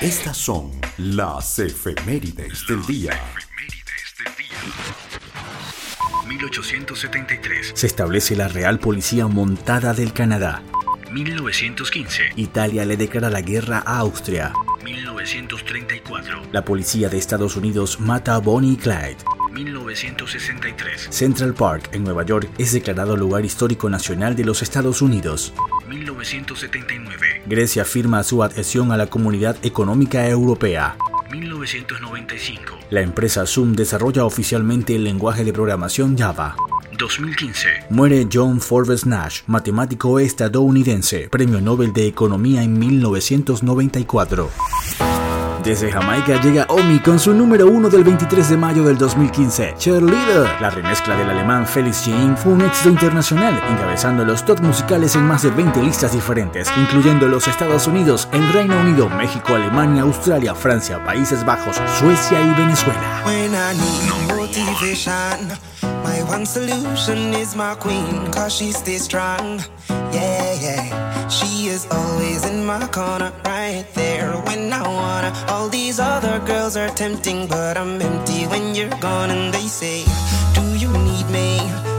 Estas son las efemérides del día. 1873. Se establece la Real Policía Montada del Canadá. 1915. Italia le declara la guerra a Austria. 1934. La policía de Estados Unidos mata a Bonnie y Clyde. 1963. Central Park, en Nueva York, es declarado lugar histórico nacional de los Estados Unidos. 1979. Grecia firma su adhesión a la Comunidad Económica Europea. 1995. La empresa Zoom desarrolla oficialmente el lenguaje de programación Java. 2015. Muere John Forbes Nash, matemático estadounidense, premio Nobel de Economía en 1994. Desde Jamaica llega Omi con su número uno del 23 de mayo del 2015, Cheerleader. La remezcla del alemán Felix Jean fue un éxito internacional, encabezando los top musicales en más de 20 listas diferentes, incluyendo los Estados Unidos, el Reino Unido, México, Alemania, Australia, Francia, Países Bajos, Suecia y Venezuela. When I need motivation, my one solution is my queen, cause she stays strong. Yeah, yeah. She is always in my corner, there when I wanna. All these other girls are tempting, but I'm empty when you're gone. And they say, Do you need me?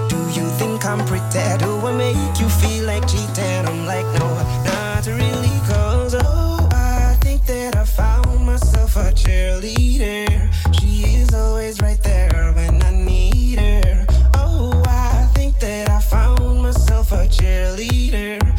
Do you think I'm pretty? Do I make you feel like cheating? I'm like, No, not really, cause oh, I think that I found myself a cheerleader. She is always right there when I need her. Oh, I think that I found myself a cheerleader.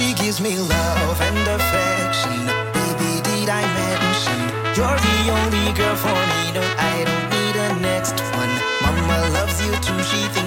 She gives me love and affection. Baby, did I mention you're the only girl for me? No, I don't need a next one. Mama loves you too. She.